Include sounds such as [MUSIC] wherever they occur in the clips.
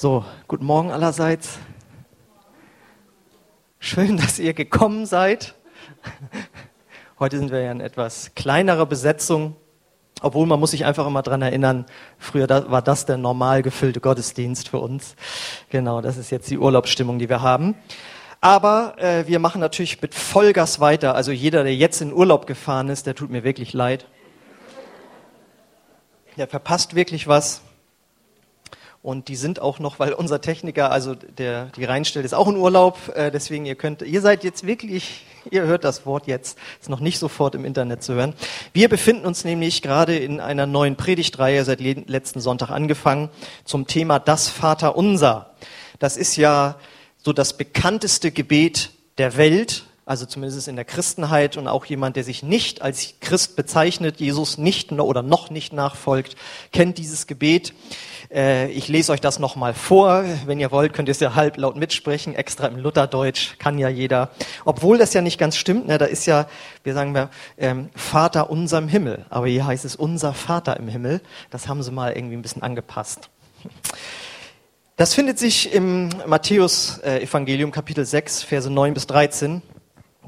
So, guten Morgen allerseits. Schön, dass ihr gekommen seid. Heute sind wir ja in etwas kleinerer Besetzung, obwohl man muss sich einfach immer dran erinnern, früher war das der normal gefüllte Gottesdienst für uns. Genau, das ist jetzt die Urlaubsstimmung, die wir haben. Aber äh, wir machen natürlich mit Vollgas weiter. Also jeder, der jetzt in Urlaub gefahren ist, der tut mir wirklich leid. Der verpasst wirklich was. Und die sind auch noch, weil unser Techniker, also der die reinstellt, ist auch in Urlaub. Äh, deswegen ihr könnt, ihr seid jetzt wirklich, [LAUGHS] ihr hört das Wort jetzt, ist noch nicht sofort im Internet zu hören. Wir befinden uns nämlich gerade in einer neuen Predigtreihe seit letzten Sonntag angefangen zum Thema das Vater Unser. Das ist ja so das bekannteste Gebet der Welt also zumindest in der Christenheit und auch jemand, der sich nicht als Christ bezeichnet, Jesus nicht oder noch nicht nachfolgt, kennt dieses Gebet. Äh, ich lese euch das nochmal vor. Wenn ihr wollt, könnt ihr es ja halblaut mitsprechen, extra im Lutherdeutsch, kann ja jeder. Obwohl das ja nicht ganz stimmt, ne? da ist ja, wir sagen wir, ähm, Vater unserem Himmel. Aber hier heißt es unser Vater im Himmel. Das haben sie mal irgendwie ein bisschen angepasst. Das findet sich im Matthäus-Evangelium, Kapitel 6, Verse 9 bis 13.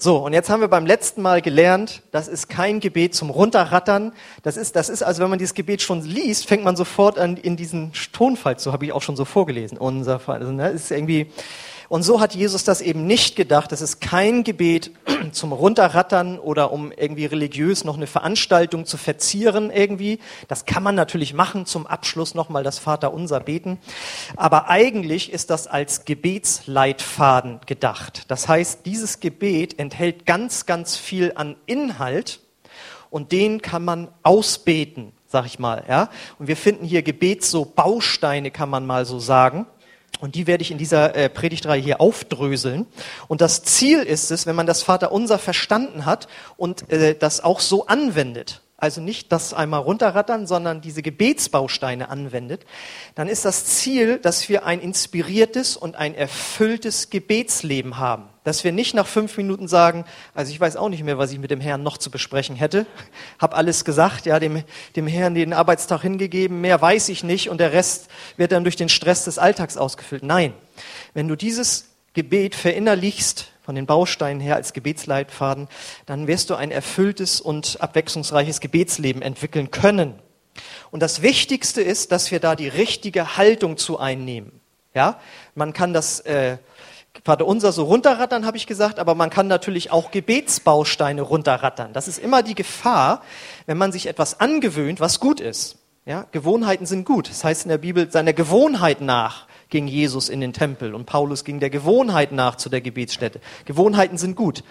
So, und jetzt haben wir beim letzten Mal gelernt, das ist kein Gebet zum Runterrattern. Das ist, das ist also, wenn man dieses Gebet schon liest, fängt man sofort an, in diesen Tonfall zu, habe ich auch schon so vorgelesen. Unser Vater, also, ne, ist irgendwie, und so hat Jesus das eben nicht gedacht. Das ist kein Gebet [CLEARS THROAT] zum Runterrattern oder um irgendwie religiös noch eine Veranstaltung zu verzieren irgendwie. Das kann man natürlich machen, zum Abschluss nochmal das Vaterunser beten. Aber eigentlich ist das als Gebetsleitfaden gedacht. Das heißt, dieses Gebet enthält ganz, ganz viel an Inhalt und den kann man ausbeten, sag ich mal. Ja? Und wir finden hier Gebets so Bausteine, kann man mal so sagen. Und die werde ich in dieser äh, Predigtreihe hier aufdröseln. Und das Ziel ist es, wenn man das Vaterunser verstanden hat und äh, das auch so anwendet, also nicht das einmal runterrattern, sondern diese Gebetsbausteine anwendet, dann ist das Ziel, dass wir ein inspiriertes und ein erfülltes Gebetsleben haben. Dass wir nicht nach fünf Minuten sagen, also ich weiß auch nicht mehr, was ich mit dem Herrn noch zu besprechen hätte, [LAUGHS] hab alles gesagt, ja, dem, dem Herrn den Arbeitstag hingegeben, mehr weiß ich nicht und der Rest wird dann durch den Stress des Alltags ausgefüllt. Nein, wenn du dieses Gebet verinnerlichst, von den Bausteinen her als Gebetsleitfaden, dann wirst du ein erfülltes und abwechslungsreiches Gebetsleben entwickeln können. Und das Wichtigste ist, dass wir da die richtige Haltung zu einnehmen. Ja, man kann das äh, Vater unser so runterrattern, habe ich gesagt, aber man kann natürlich auch Gebetsbausteine runterrattern. Das ist immer die Gefahr, wenn man sich etwas angewöhnt, was gut ist. Ja, Gewohnheiten sind gut. Das heißt in der Bibel, seiner Gewohnheit nach ging Jesus in den Tempel und Paulus ging der Gewohnheit nach zu der Gebetsstätte. Gewohnheiten sind gut.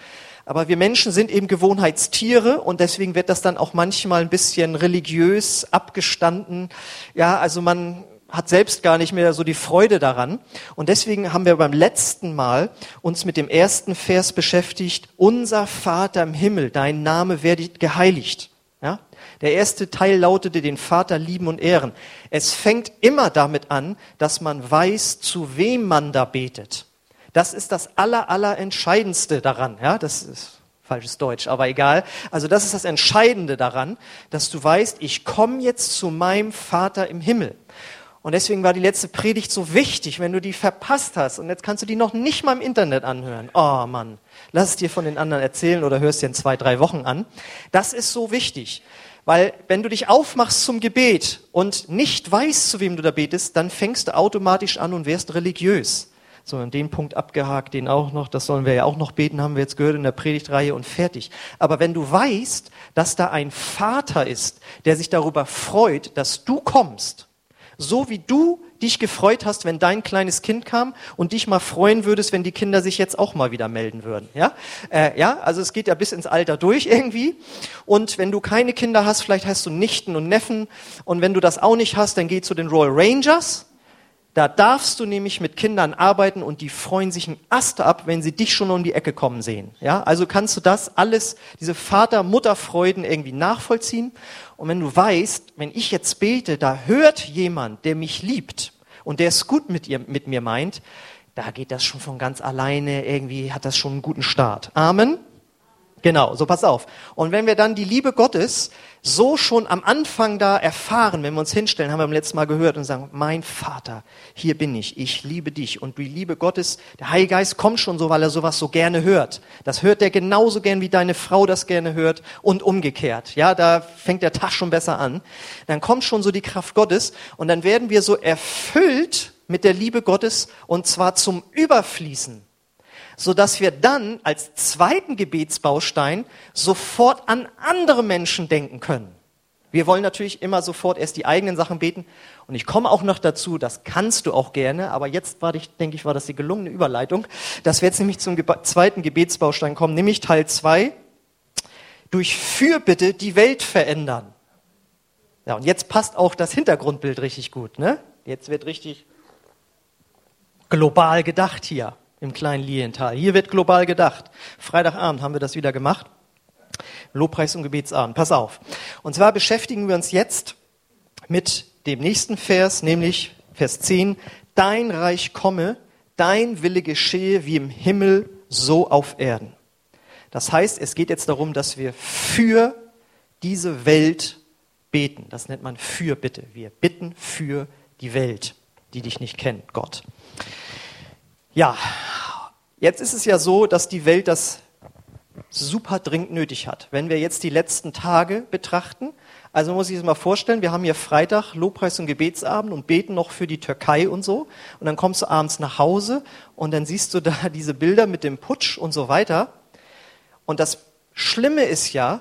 Aber wir Menschen sind eben Gewohnheitstiere und deswegen wird das dann auch manchmal ein bisschen religiös abgestanden. Ja, also man hat selbst gar nicht mehr so die Freude daran. Und deswegen haben wir beim letzten Mal uns mit dem ersten Vers beschäftigt. Unser Vater im Himmel, dein Name werde geheiligt. Der erste Teil lautete den Vater lieben und ehren. Es fängt immer damit an, dass man weiß, zu wem man da betet. Das ist das aller, aller Entscheidendste daran. Ja, das ist falsches Deutsch, aber egal. Also das ist das Entscheidende daran, dass du weißt, ich komme jetzt zu meinem Vater im Himmel. Und deswegen war die letzte Predigt so wichtig, wenn du die verpasst hast. Und jetzt kannst du die noch nicht mal im Internet anhören. Oh Mann, lass es dir von den anderen erzählen oder hörst dir in zwei, drei Wochen an. Das ist so wichtig. Weil wenn du dich aufmachst zum Gebet und nicht weißt, zu wem du da betest, dann fängst du automatisch an und wirst religiös. So, an den Punkt abgehakt, den auch noch, das sollen wir ja auch noch beten, haben wir jetzt gehört in der Predigtreihe und fertig. Aber wenn du weißt, dass da ein Vater ist, der sich darüber freut, dass du kommst, so wie du dich gefreut hast, wenn dein kleines Kind kam und dich mal freuen würdest, wenn die Kinder sich jetzt auch mal wieder melden würden. Ja, äh, ja, also es geht ja bis ins Alter durch irgendwie. Und wenn du keine Kinder hast, vielleicht hast du Nichten und Neffen. Und wenn du das auch nicht hast, dann geh zu den Royal Rangers Da darfst du nämlich mit Kindern arbeiten und die freuen sich ein Ast ab, wenn sie dich schon um die Ecke kommen sehen. Ja, also kannst du das alles, diese Vater-Mutter-Freuden irgendwie nachvollziehen. Und wenn du weißt, wenn ich jetzt bete, da hört jemand, der mich liebt und der es gut mit, ihr, mit mir meint, da geht das schon von ganz alleine, irgendwie hat das schon einen guten Start. Amen. Genau, so pass auf. Und wenn wir dann die Liebe Gottes so schon am Anfang da erfahren, wenn wir uns hinstellen, haben wir beim letzten Mal gehört und sagen, mein Vater, hier bin ich, ich liebe dich. Und die Liebe Gottes, der Heilige Geist kommt schon so, weil er sowas so gerne hört. Das hört er genauso gern, wie deine Frau das gerne hört und umgekehrt. Ja, da fängt der Tag schon besser an. Dann kommt schon so die Kraft Gottes und dann werden wir so erfüllt mit der Liebe Gottes und zwar zum Überfließen so dass wir dann als zweiten Gebetsbaustein sofort an andere Menschen denken können. Wir wollen natürlich immer sofort erst die eigenen Sachen beten. Und ich komme auch noch dazu, das kannst du auch gerne, aber jetzt war ich, denke ich, war das die gelungene Überleitung, dass wir jetzt nämlich zum zweiten Gebetsbaustein kommen, nämlich Teil zwei durch Fürbitte die Welt verändern. Ja, und jetzt passt auch das Hintergrundbild richtig gut, ne? Jetzt wird richtig global gedacht hier im kleinen Liental. Hier wird global gedacht. Freitagabend haben wir das wieder gemacht. Lobpreis und Gebetsabend. Pass auf. Und zwar beschäftigen wir uns jetzt mit dem nächsten Vers, nämlich Vers 10. Dein Reich komme, dein Wille geschehe wie im Himmel, so auf Erden. Das heißt, es geht jetzt darum, dass wir für diese Welt beten. Das nennt man Fürbitte. Wir bitten für die Welt, die dich nicht kennt, Gott. Ja, jetzt ist es ja so, dass die Welt das super dringend nötig hat. Wenn wir jetzt die letzten Tage betrachten, also muss ich es mal vorstellen, wir haben hier Freitag Lobpreis und Gebetsabend und beten noch für die Türkei und so. Und dann kommst du abends nach Hause und dann siehst du da [LAUGHS] diese Bilder mit dem Putsch und so weiter. Und das Schlimme ist ja,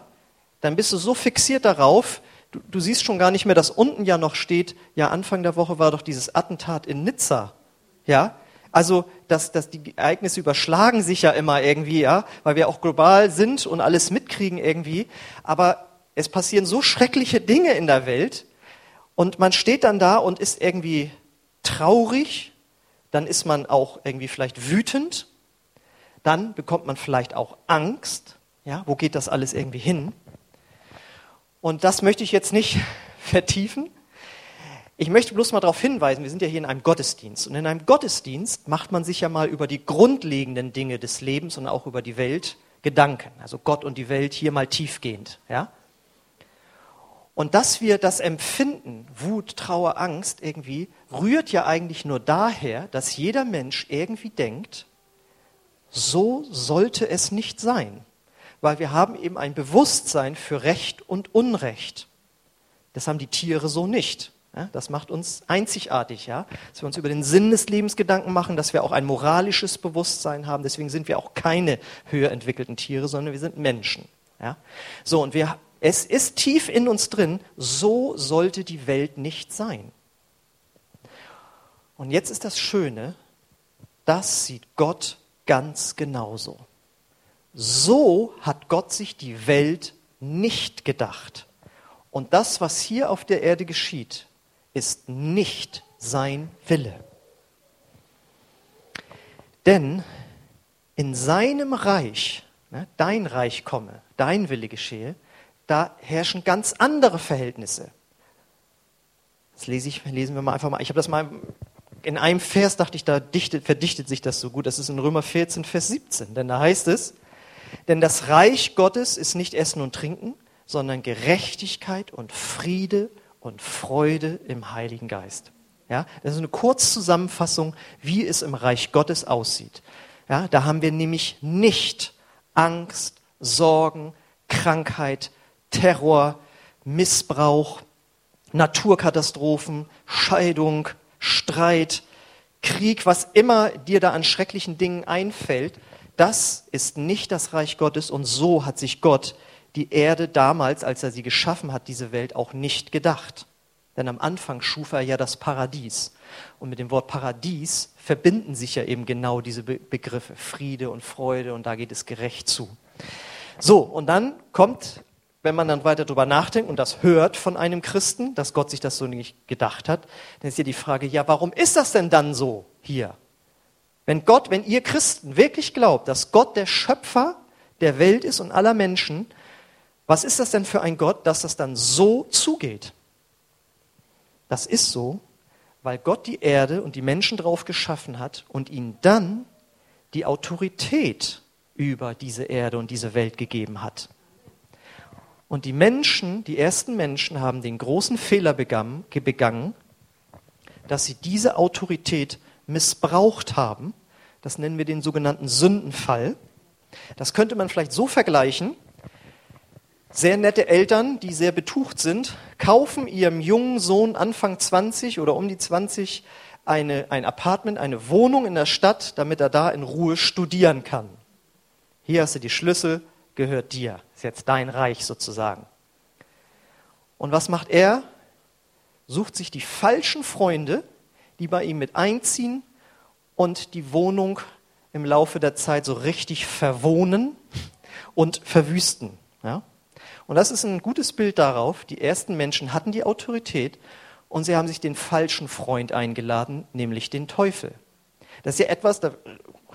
dann bist du so fixiert darauf, du, du siehst schon gar nicht mehr, dass unten ja noch steht, ja, Anfang der Woche war doch dieses Attentat in Nizza. Ja, also, dass, dass die Ereignisse überschlagen sich ja immer irgendwie, ja, weil wir auch global sind und alles mitkriegen irgendwie. Aber es passieren so schreckliche Dinge in der Welt und man steht dann da und ist irgendwie traurig, dann ist man auch irgendwie vielleicht wütend, dann bekommt man vielleicht auch Angst, ja, wo geht das alles irgendwie hin? Und das möchte ich jetzt nicht [LAUGHS] vertiefen, ich möchte bloß mal darauf hinweisen, wir sind ja hier in einem Gottesdienst. Und in einem Gottesdienst macht man sich ja mal über die grundlegenden Dinge des Lebens und auch über die Welt Gedanken. Also Gott und die Welt hier mal tiefgehend. Ja? Und dass wir das empfinden, Wut, Trauer, Angst irgendwie, rührt ja eigentlich nur daher, dass jeder Mensch irgendwie denkt, so sollte es nicht sein. Weil wir haben eben ein Bewusstsein für Recht und Unrecht. Das haben die Tiere so nicht. Ja, das macht uns einzigartig, ja? dass wir uns über den Sinn des Lebens Gedanken machen, dass wir auch ein moralisches Bewusstsein haben. Deswegen sind wir auch keine höher entwickelten Tiere, sondern wir sind Menschen. Ja? So, und wir, es ist tief in uns drin, so sollte die Welt nicht sein. Und jetzt ist das Schöne, das sieht Gott ganz genauso. So hat Gott sich die Welt nicht gedacht. Und das, was hier auf der Erde geschieht, ist nicht sein Wille. Denn in seinem Reich, ne, dein Reich komme, dein Wille geschehe, da herrschen ganz andere Verhältnisse. Das lese ich, lesen wir mal einfach mal. Ich habe das mal in einem Vers, dachte ich, da dichtet, verdichtet sich das so gut. Das ist in Römer 14, Vers 17. Denn da heißt es, denn das Reich Gottes ist nicht Essen und Trinken, sondern Gerechtigkeit und Friede und Freude im Heiligen Geist. Ja, das ist eine Kurzzusammenfassung, wie es im Reich Gottes aussieht. Ja, da haben wir nämlich nicht Angst, Sorgen, Krankheit, Terror, Missbrauch, Naturkatastrophen, Scheidung, Streit, Krieg, was immer dir da an schrecklichen Dingen einfällt, das ist nicht das Reich Gottes und so hat sich Gott die Erde damals, als er sie geschaffen hat, diese Welt auch nicht gedacht. Denn am Anfang schuf er ja das Paradies. Und mit dem Wort Paradies verbinden sich ja eben genau diese Be Begriffe Friede und Freude und da geht es gerecht zu. So, und dann kommt wenn man dann weiter darüber nachdenkt und das hört von einem Christen, dass Gott sich das so nicht gedacht hat, dann ist hier die Frage, ja, warum ist das denn dann so hier? Wenn Gott, wenn ihr Christen wirklich glaubt, dass Gott der Schöpfer der Welt ist und aller Menschen, was ist das denn für ein Gott, dass das dann so zugeht? Das ist so, weil Gott die Erde und die Menschen drauf geschaffen hat und ihnen dann die Autorität über diese Erde und diese Welt gegeben hat. Und die Menschen, die ersten Menschen haben den großen Fehler begangen, begangen dass sie diese Autorität missbraucht haben. Das nennen wir den sogenannten Sündenfall. Das könnte man vielleicht so vergleichen. Sehr nette Eltern, die sehr betucht sind, kaufen ihrem jungen Sohn Anfang 20 oder um die 20 eine, ein Apartment, eine Wohnung in der Stadt, damit er da in Ruhe studieren kann. Hier hast du die Schlüssel, gehört dir. Ist jetzt dein Reich sozusagen. Und was macht er? Sucht sich die falschen Freunde, die bei ihm mit einziehen und die Wohnung im Laufe der Zeit so richtig verwohnen und verwüsten. Ja? Und das ist ein gutes Bild darauf, die ersten Menschen hatten die Autorität und sie haben sich den falschen Freund eingeladen, nämlich den Teufel. Das ist ja etwas, da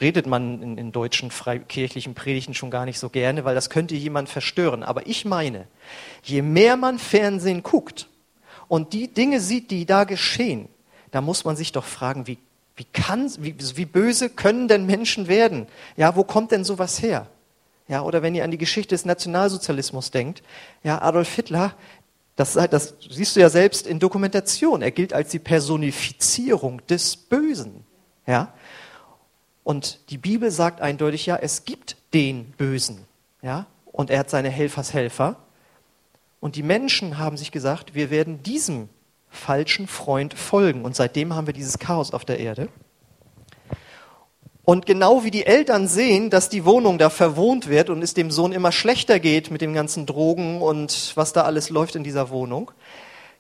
redet man in, in deutschen freikirchlichen Predigten schon gar nicht so gerne, weil das könnte jemand verstören. Aber ich meine, je mehr man Fernsehen guckt und die Dinge sieht, die da geschehen, da muss man sich doch fragen, wie, wie, kann, wie, wie böse können denn Menschen werden? Ja, wo kommt denn sowas her? Ja, oder wenn ihr an die Geschichte des Nationalsozialismus denkt, ja, Adolf Hitler, das, das siehst du ja selbst in Dokumentation. Er gilt als die Personifizierung des Bösen. Ja, und die Bibel sagt eindeutig, ja, es gibt den Bösen. Ja? Und er hat seine Helfershelfer. Und die Menschen haben sich gesagt, wir werden diesem falschen Freund folgen. Und seitdem haben wir dieses Chaos auf der Erde. Und genau wie die Eltern sehen, dass die Wohnung da verwohnt wird und es dem Sohn immer schlechter geht mit den ganzen Drogen und was da alles läuft in dieser Wohnung,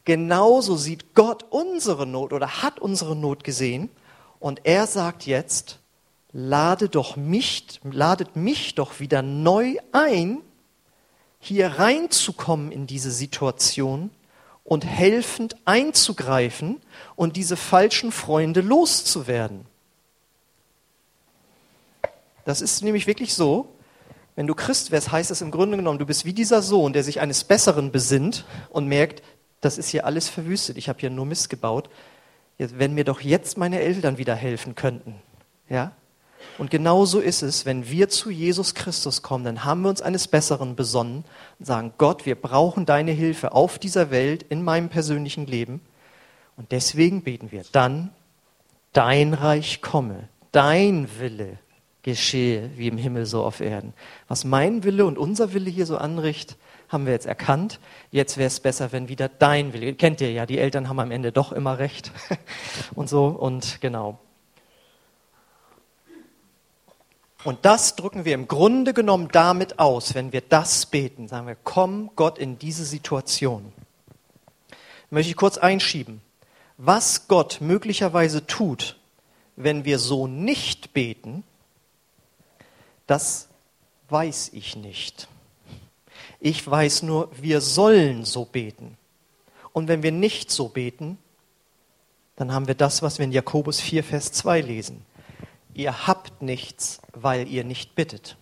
genauso sieht Gott unsere Not oder hat unsere Not gesehen. Und er sagt jetzt, lade doch mich, ladet mich doch wieder neu ein, hier reinzukommen in diese Situation und helfend einzugreifen und diese falschen Freunde loszuwerden. Das ist nämlich wirklich so, wenn du Christ wärst, heißt es im Grunde genommen, du bist wie dieser Sohn, der sich eines Besseren besinnt und merkt, das ist hier alles verwüstet, ich habe hier nur Mist gebaut. Wenn mir doch jetzt meine Eltern wieder helfen könnten, ja, und genau so ist es, wenn wir zu Jesus Christus kommen, dann haben wir uns eines Besseren besonnen und sagen, Gott, wir brauchen deine Hilfe auf dieser Welt, in meinem persönlichen Leben. Und deswegen beten wir dann, dein Reich komme, dein Wille geschehe, wie im Himmel so auf Erden. Was mein Wille und unser Wille hier so anrichtet, haben wir jetzt erkannt. Jetzt wäre es besser, wenn wieder dein Wille. Kennt ihr ja, die Eltern haben am Ende doch immer recht. [LAUGHS] und so, und genau. Und das drücken wir im Grunde genommen damit aus, wenn wir das beten. Sagen wir, komm Gott in diese Situation. Möchte ich kurz einschieben. Was Gott möglicherweise tut, wenn wir so nicht beten, das weiß ich nicht. Ich weiß nur, wir sollen so beten. Und wenn wir nicht so beten, dann haben wir das, was wir in Jakobus 4, Vers 2 lesen ihr habt nichts, weil ihr nicht bittet.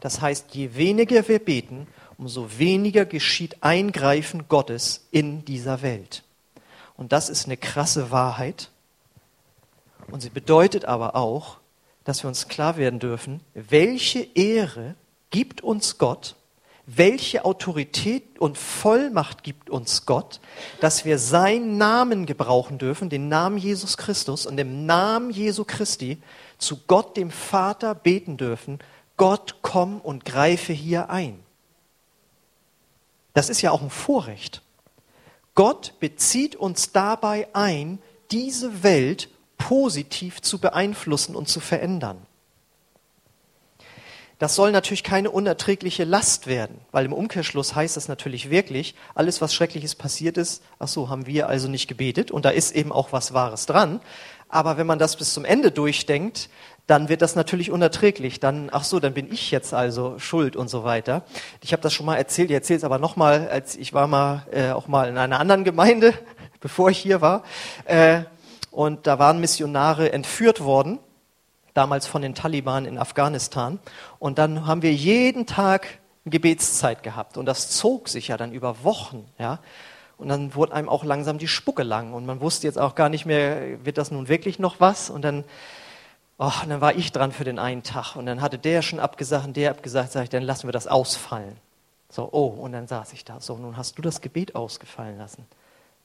Das heißt, je weniger wir beten, umso weniger geschieht Eingreifen Gottes in dieser Welt. Und das ist eine krasse Wahrheit. Und sie bedeutet aber auch, dass wir uns klar werden dürfen, welche Ehre gibt uns Gott, welche Autorität und Vollmacht gibt uns Gott, dass wir seinen Namen gebrauchen dürfen, den Namen Jesus Christus und im Namen Jesu Christi zu Gott dem Vater beten dürfen, Gott komm und greife hier ein. Das ist ja auch ein Vorrecht. Gott bezieht uns dabei ein, diese Welt positiv zu beeinflussen und zu verändern. Das soll natürlich keine unerträgliche Last werden, weil im Umkehrschluss heißt das natürlich wirklich, alles was Schreckliches passiert ist, ach so, haben wir also nicht gebetet und da ist eben auch was Wahres dran. Aber wenn man das bis zum Ende durchdenkt, dann wird das natürlich unerträglich. Dann, ach so, dann bin ich jetzt also schuld und so weiter. Ich habe das schon mal erzählt, ich erzähle es aber nochmal, als ich war mal äh, auch mal in einer anderen Gemeinde, [LAUGHS] bevor ich hier war. Äh, und da waren Missionare entführt worden, damals von den Taliban in Afghanistan. Und dann haben wir jeden Tag Gebetszeit gehabt. Und das zog sich ja dann über Wochen. Ja. Und dann wurde einem auch langsam die Spucke lang. Und man wusste jetzt auch gar nicht mehr, wird das nun wirklich noch was? Und dann Oh, und dann war ich dran für den einen Tag und dann hatte der schon abgesagt und der abgesagt, sag ich, dann lassen wir das ausfallen. So, oh, und dann saß ich da. So, nun hast du das Gebet ausgefallen lassen.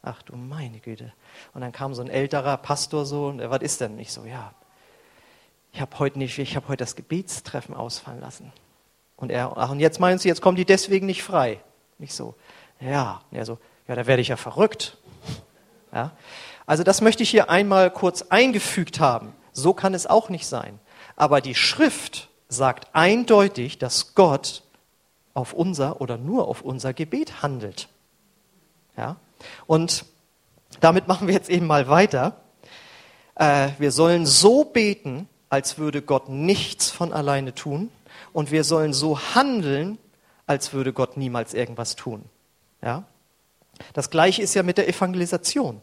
Ach du meine Güte. Und dann kam so ein älterer Pastor so, und er, was ist denn? Ich so, ja, ich habe heute nicht, ich habe heute das Gebetstreffen ausfallen lassen. Und er, ach, und jetzt meinst du, jetzt kommen die deswegen nicht frei? Nicht so, ja. Und er so, ja, da werde ich ja verrückt. Ja. Also das möchte ich hier einmal kurz eingefügt haben. So kann es auch nicht sein. Aber die Schrift sagt eindeutig, dass Gott auf unser oder nur auf unser Gebet handelt. Ja? Und damit machen wir jetzt eben mal weiter. Äh, wir sollen so beten, als würde Gott nichts von alleine tun. Und wir sollen so handeln, als würde Gott niemals irgendwas tun. Ja? Das gleiche ist ja mit der Evangelisation.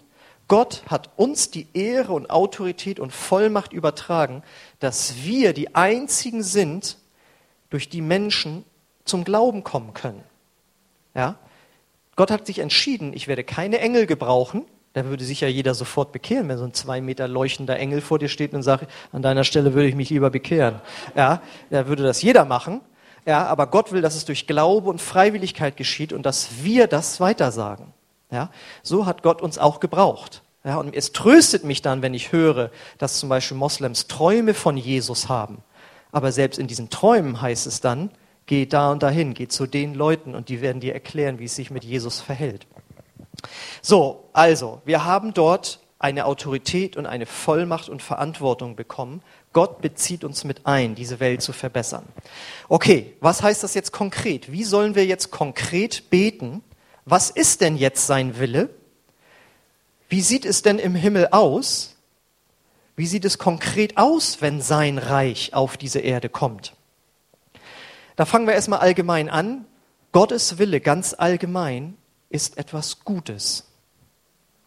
Gott hat uns die Ehre und Autorität und Vollmacht übertragen, dass wir die Einzigen sind, durch die Menschen zum Glauben kommen können. Ja? Gott hat sich entschieden, ich werde keine Engel gebrauchen. Da würde sich ja jeder sofort bekehren, wenn so ein zwei Meter leuchtender Engel vor dir steht und sagt, an deiner Stelle würde ich mich lieber bekehren. Ja, da würde das jeder machen. Ja, aber Gott will, dass es durch Glaube und Freiwilligkeit geschieht und dass wir das weitersagen. Ja, so hat Gott uns auch gebraucht. Ja, und es tröstet mich dann, wenn ich höre, dass zum Beispiel Moslems Träume von Jesus haben. Aber selbst in diesen Träumen heißt es dann, geh da und dahin, geh zu den Leuten und die werden dir erklären, wie es sich mit Jesus verhält. So, also, wir haben dort eine Autorität und eine Vollmacht und Verantwortung bekommen. Gott bezieht uns mit ein, diese Welt zu verbessern. Okay, was heißt das jetzt konkret? Wie sollen wir jetzt konkret beten? was ist denn jetzt sein Wille? Wie sieht es denn im Himmel aus? Wie sieht es konkret aus, wenn sein Reich auf diese Erde kommt? Da fangen wir erstmal allgemein an. Gottes Wille ganz allgemein ist etwas Gutes.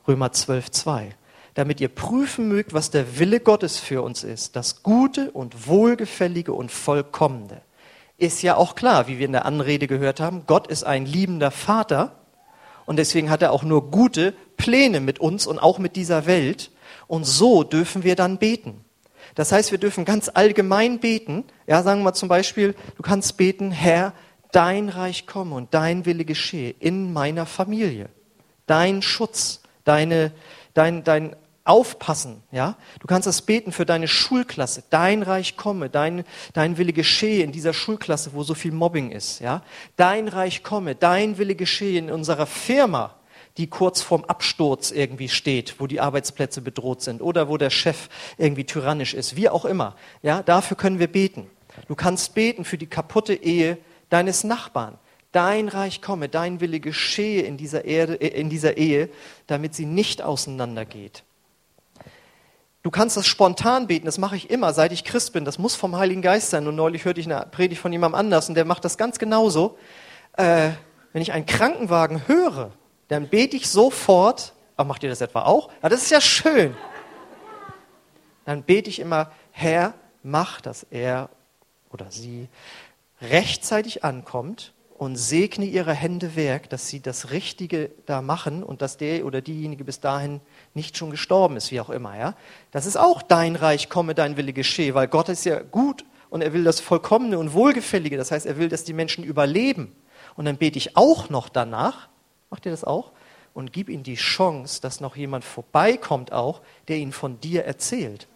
Römer 12, 2. Damit ihr prüfen mögt, was der Wille Gottes für uns ist, das Gute und Wohlgefällige und Vollkommene. Ist ja auch klar, wie wir in der Anrede gehört haben, Gott ist ein liebender Vater und deswegen hat er auch nur gute Pläne mit uns und auch mit dieser Welt. Und so dürfen wir dann beten. Das heißt, wir dürfen ganz allgemein beten. Ja, sagen wir zum Beispiel, du kannst beten, Herr, dein Reich komme und dein Wille geschehe in meiner Familie. Dein Schutz, deine, dein, dein aufpassen, ja. Du kannst das beten für deine Schulklasse. Dein Reich komme, dein, dein Wille geschehe in dieser Schulklasse, wo so viel Mobbing ist, ja. Dein Reich komme, dein Wille geschehe in unserer Firma, die kurz vorm Absturz irgendwie steht, wo die Arbeitsplätze bedroht sind oder wo der Chef irgendwie tyrannisch ist, wie auch immer, ja. Dafür können wir beten. Du kannst beten für die kaputte Ehe deines Nachbarn. Dein Reich komme, dein Wille geschehe in dieser, Erde, in dieser Ehe, damit sie nicht auseinandergeht. Du kannst das spontan beten, das mache ich immer, seit ich Christ bin. Das muss vom Heiligen Geist sein. Und neulich hörte ich eine Predigt von jemandem anders und der macht das ganz genauso. Äh, wenn ich einen Krankenwagen höre, dann bete ich sofort, ach, macht ihr das etwa auch? Ja, das ist ja schön. Dann bete ich immer, Herr, mach, dass er oder sie rechtzeitig ankommt und segne ihre Hände Werk, dass sie das Richtige da machen und dass der oder diejenige bis dahin nicht schon gestorben ist, wie auch immer. Ja? Das ist auch dein Reich, komme, dein Wille geschehe, weil Gott ist ja gut und er will das Vollkommene und Wohlgefällige. Das heißt, er will, dass die Menschen überleben. Und dann bete ich auch noch danach, macht ihr das auch? Und gib ihnen die Chance, dass noch jemand vorbeikommt auch, der ihnen von dir erzählt.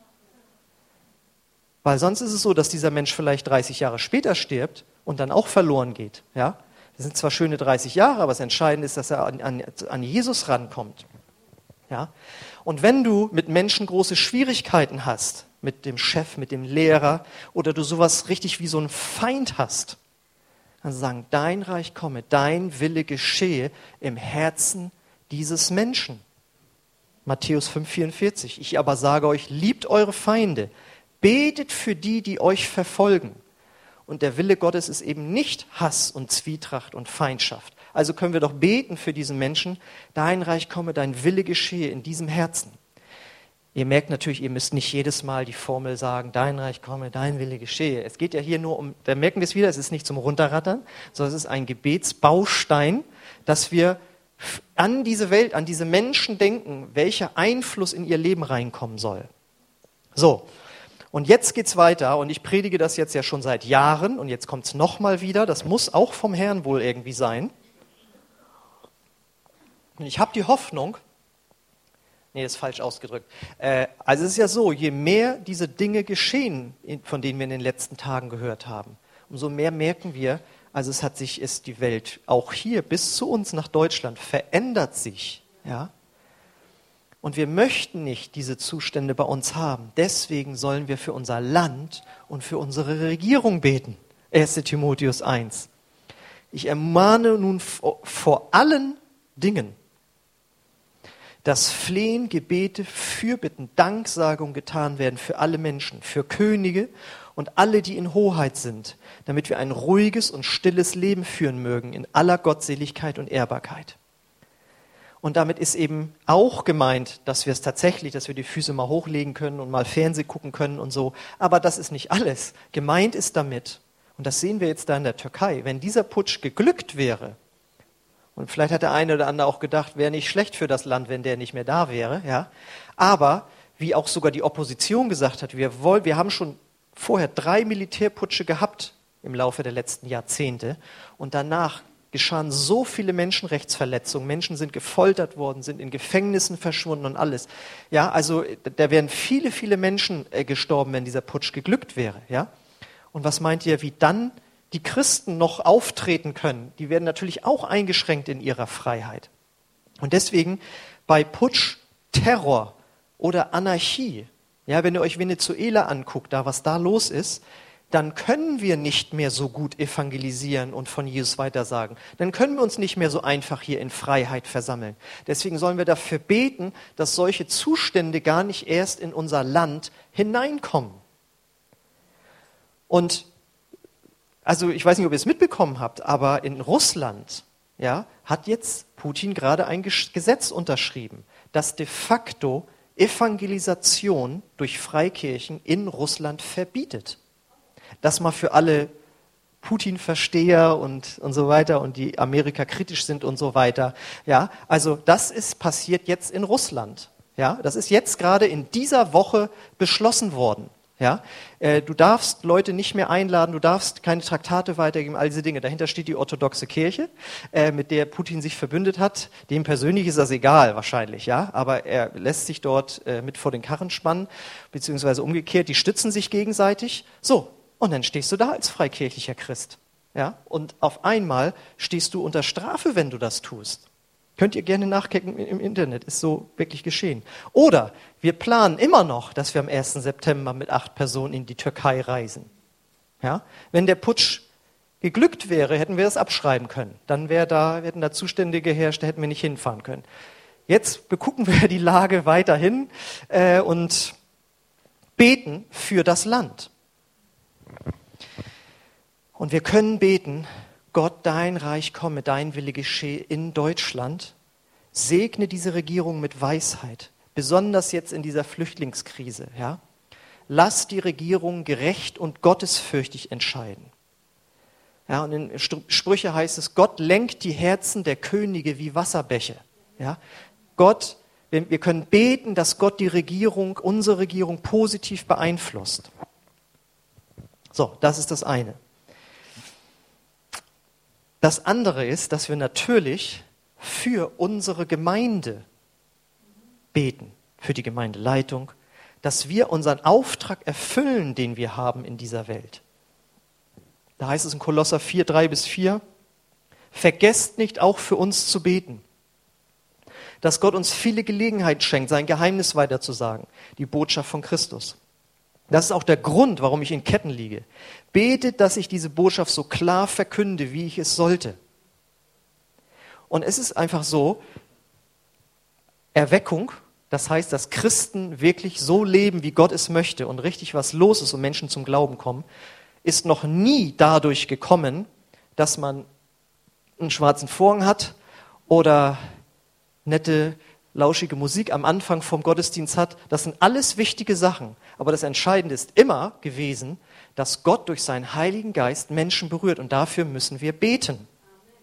Weil sonst ist es so, dass dieser Mensch vielleicht 30 Jahre später stirbt und dann auch verloren geht. Ja? Das sind zwar schöne 30 Jahre, aber das Entscheidende ist, dass er an, an, an Jesus rankommt. Ja? Und wenn du mit Menschen große Schwierigkeiten hast, mit dem Chef, mit dem Lehrer, oder du sowas richtig wie so einen Feind hast, dann sagen, dein Reich komme, dein Wille geschehe im Herzen dieses Menschen. Matthäus 5,44. Ich aber sage euch, liebt eure Feinde, betet für die, die euch verfolgen. Und der Wille Gottes ist eben nicht Hass und Zwietracht und Feindschaft. Also können wir doch beten für diesen Menschen, dein Reich komme, dein Wille geschehe in diesem Herzen. Ihr merkt natürlich, ihr müsst nicht jedes Mal die Formel sagen, dein Reich komme, dein Wille geschehe. Es geht ja hier nur um, da merken wir es wieder, es ist nicht zum Runterrattern, sondern es ist ein Gebetsbaustein, dass wir an diese Welt, an diese Menschen denken, welcher Einfluss in ihr Leben reinkommen soll. So, und jetzt geht's weiter und ich predige das jetzt ja schon seit Jahren und jetzt kommt's noch mal wieder. Das muss auch vom Herrn wohl irgendwie sein. Und ich habe die Hoffnung, nee, das ist falsch ausgedrückt. Äh, also es ist ja so, je mehr diese Dinge geschehen, von denen wir in den letzten Tagen gehört haben, umso mehr merken wir, also es hat sich, ist die Welt auch hier bis zu uns nach Deutschland verändert sich, ja. Und wir möchten nicht diese Zustände bei uns haben. Deswegen sollen wir für unser Land und für unsere Regierung beten. 1 Timotheus 1. Ich ermahne nun vor allen Dingen, dass Flehen, Gebete, Fürbitten, Danksagung getan werden für alle Menschen, für Könige und alle, die in Hoheit sind, damit wir ein ruhiges und stilles Leben führen mögen in aller Gottseligkeit und Ehrbarkeit. Und damit ist eben auch gemeint, dass wir es tatsächlich, dass wir die Füße mal hochlegen können und mal Fernseh gucken können und so. Aber das ist nicht alles. Gemeint ist damit, und das sehen wir jetzt da in der Türkei, wenn dieser Putsch geglückt wäre, und vielleicht hat der eine oder andere auch gedacht, wäre nicht schlecht für das Land, wenn der nicht mehr da wäre, ja. Aber, wie auch sogar die Opposition gesagt hat, wir wollen, wir haben schon vorher drei Militärputsche gehabt im Laufe der letzten Jahrzehnte und danach geschahen so viele Menschenrechtsverletzungen. Menschen sind gefoltert worden, sind in Gefängnissen verschwunden und alles. Ja, also da wären viele, viele Menschen äh, gestorben, wenn dieser Putsch geglückt wäre. Ja, und was meint ihr, wie dann die Christen noch auftreten können? Die werden natürlich auch eingeschränkt in ihrer Freiheit. Und deswegen bei Putsch, Terror oder Anarchie, ja, wenn ihr euch Venezuela anguckt, da was da los ist, dann können wir nicht mehr so gut evangelisieren und von Jesus weitersagen. Dann können wir uns nicht mehr so einfach hier in Freiheit versammeln. Deswegen sollen wir dafür beten, dass solche Zustände gar nicht erst in unser Land hineinkommen. Und also ich weiß nicht, ob ihr es mitbekommen habt, aber in Russland ja, hat jetzt Putin gerade ein Gesetz unterschrieben, das de facto Evangelisation durch Freikirchen in Russland verbietet das mal für alle Putin-Versteher und, und so weiter und die Amerika kritisch sind und so weiter. Ja, also das ist passiert jetzt in Russland. Ja, das ist jetzt gerade in dieser Woche beschlossen worden. Ja, äh, du darfst Leute nicht mehr einladen, du darfst keine Traktate weitergeben, all diese Dinge. Dahinter steht die orthodoxe Kirche, äh, mit der Putin sich verbündet hat. Dem persönlich ist das egal, wahrscheinlich, ja. Aber er lässt sich dort äh, mit vor den Karren spannen, beziehungsweise umgekehrt. Die stützen sich gegenseitig. So, und dann stehst du da als freikirchlicher Christ. Ja? Und auf einmal stehst du unter Strafe, wenn du das tust. Könnt ihr gerne nachgucken im Internet, ist so wirklich geschehen. Oder wir planen immer noch, dass wir am 1. September mit acht Personen in die Türkei reisen. Ja? Wenn der Putsch geglückt wäre, hätten wir das abschreiben können. Dann wäre da, hätten da Zustände geherrscht, da hätten wir nicht hinfahren können. Jetzt begucken [LAUGHS] wir die Lage weiterhin äh, und beten für das Land. Und wir können beten, Gott, dein Reich komme, dein Wille geschehe in Deutschland. Segne diese Regierung mit Weisheit, besonders jetzt in dieser Flüchtlingskrise. Ja? Lass die Regierung gerecht und gottesfürchtig entscheiden. Ja, und in Sprüche heißt es, Gott lenkt die Herzen der Könige wie Wasserbäche. Ja? Gott, wir können beten, dass Gott die Regierung, unsere Regierung positiv beeinflusst. So, das ist das eine. Das andere ist, dass wir natürlich für unsere Gemeinde beten, für die Gemeindeleitung, dass wir unseren Auftrag erfüllen, den wir haben in dieser Welt. Da heißt es in Kolosser 4, 3 bis 4, vergesst nicht auch für uns zu beten, dass Gott uns viele Gelegenheit schenkt, sein Geheimnis weiterzusagen, die Botschaft von Christus. Das ist auch der Grund, warum ich in Ketten liege. Betet, dass ich diese Botschaft so klar verkünde, wie ich es sollte. Und es ist einfach so, Erweckung das heißt, dass Christen wirklich so leben, wie Gott es möchte und richtig was los ist und Menschen zum Glauben kommen, ist noch nie dadurch gekommen, dass man einen schwarzen Vorhang hat oder nette, lauschige Musik am Anfang vom Gottesdienst hat. Das sind alles wichtige Sachen. Aber das Entscheidende ist immer gewesen, dass Gott durch seinen Heiligen Geist Menschen berührt. Und dafür müssen wir beten.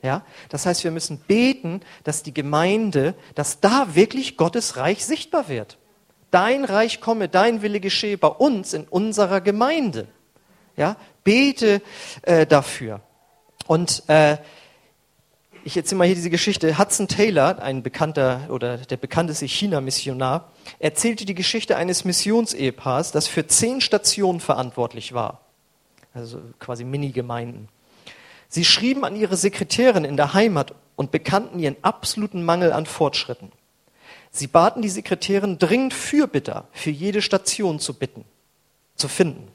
Ja? Das heißt, wir müssen beten, dass die Gemeinde, dass da wirklich Gottes Reich sichtbar wird. Dein Reich komme, dein Wille geschehe bei uns in unserer Gemeinde. Ja? Bete äh, dafür. Und äh, ich erzähle mal hier diese Geschichte. Hudson Taylor, ein bekannter oder der bekannteste China-Missionar, erzählte die Geschichte eines Missionsehepaars, das für zehn Stationen verantwortlich war. Also quasi Mini-Gemeinden. Sie schrieben an ihre Sekretärin in der Heimat und bekannten ihren absoluten Mangel an Fortschritten. Sie baten die Sekretärin dringend Fürbitter für jede Station zu bitten, zu finden.